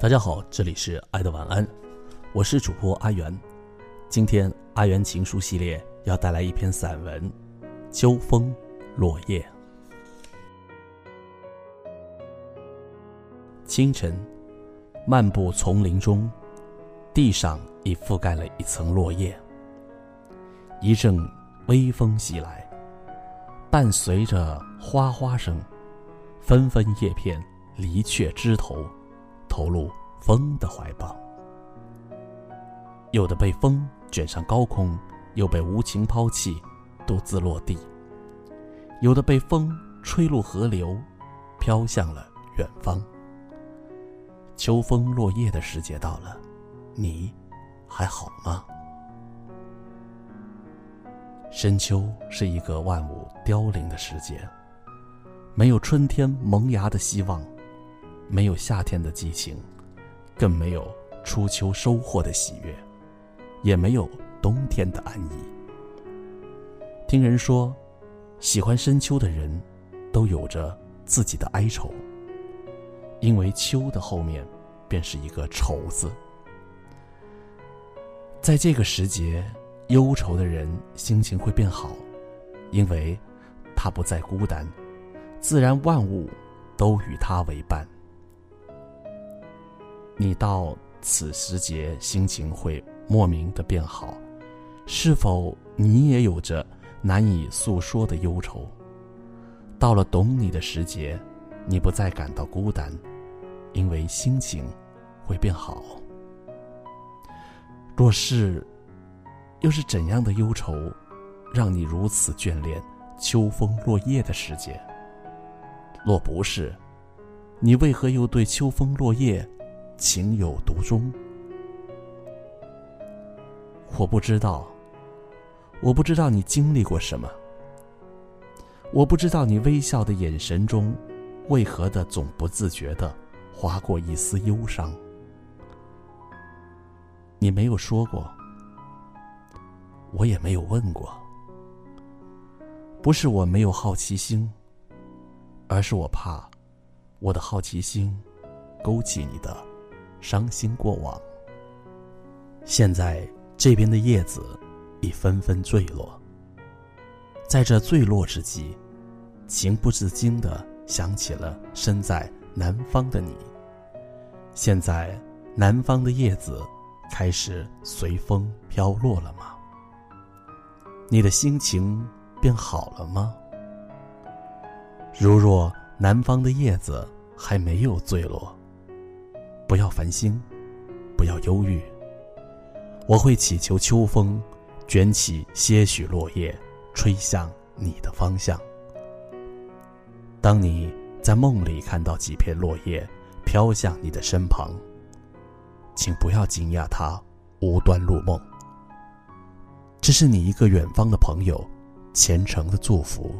大家好，这里是爱的晚安，我是主播阿元。今天阿元情书系列要带来一篇散文《秋风落叶》。清晨，漫步丛林中，地上已覆盖了一层落叶。一阵微风袭来，伴随着哗哗声，纷纷叶片离却枝头，投入风的怀抱。有的被风卷上高空，又被无情抛弃，独自落地；有的被风吹入河流，飘向了远方。秋风落叶的时节到了，你还好吗？深秋是一个万物凋零的时节，没有春天萌芽的希望，没有夏天的激情，更没有初秋收获的喜悦，也没有冬天的安逸。听人说，喜欢深秋的人，都有着自己的哀愁。因为秋的后面，便是一个愁字。在这个时节，忧愁的人心情会变好，因为他不再孤单，自然万物都与他为伴。你到此时节心情会莫名的变好，是否你也有着难以诉说的忧愁？到了懂你的时节。你不再感到孤单，因为心情会变好。若是，又是怎样的忧愁，让你如此眷恋秋风落叶的时节？若不是，你为何又对秋风落叶情有独钟？我不知道，我不知道你经历过什么，我不知道你微笑的眼神中。为何的总不自觉的划过一丝忧伤？你没有说过，我也没有问过。不是我没有好奇心，而是我怕我的好奇心勾起你的伤心过往。现在这边的叶子已纷纷坠落，在这坠落之际，情不自禁的。想起了身在南方的你。现在，南方的叶子开始随风飘落了吗？你的心情变好了吗？如若南方的叶子还没有坠落，不要烦心，不要忧郁。我会祈求秋风卷起些许落叶，吹向你的方向。当你在梦里看到几片落叶飘向你的身旁，请不要惊讶它无端入梦。这是你一个远方的朋友虔诚的祝福，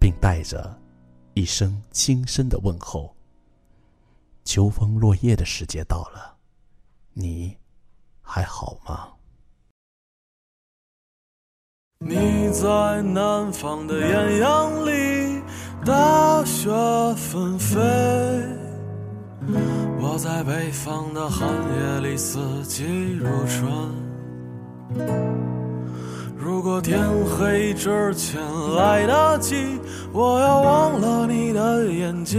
并带着一声轻声的问候。秋风落叶的时节到了，你还好吗？你在南方的艳阳里。大雪纷飞，我在北方的寒夜里四季如春。如果天黑之前来得及，我要忘了你的眼睛，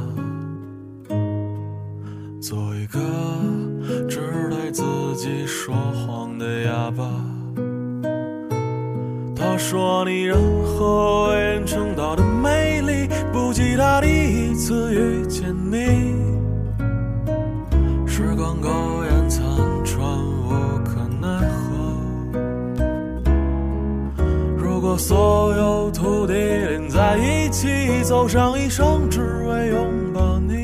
只对自己说谎的哑巴。他说你任何为人称道的美丽，不及他第一次遇见你。时光苟延残喘，无可奈何。如果所有土地连在一起，走上一生，只为拥抱你，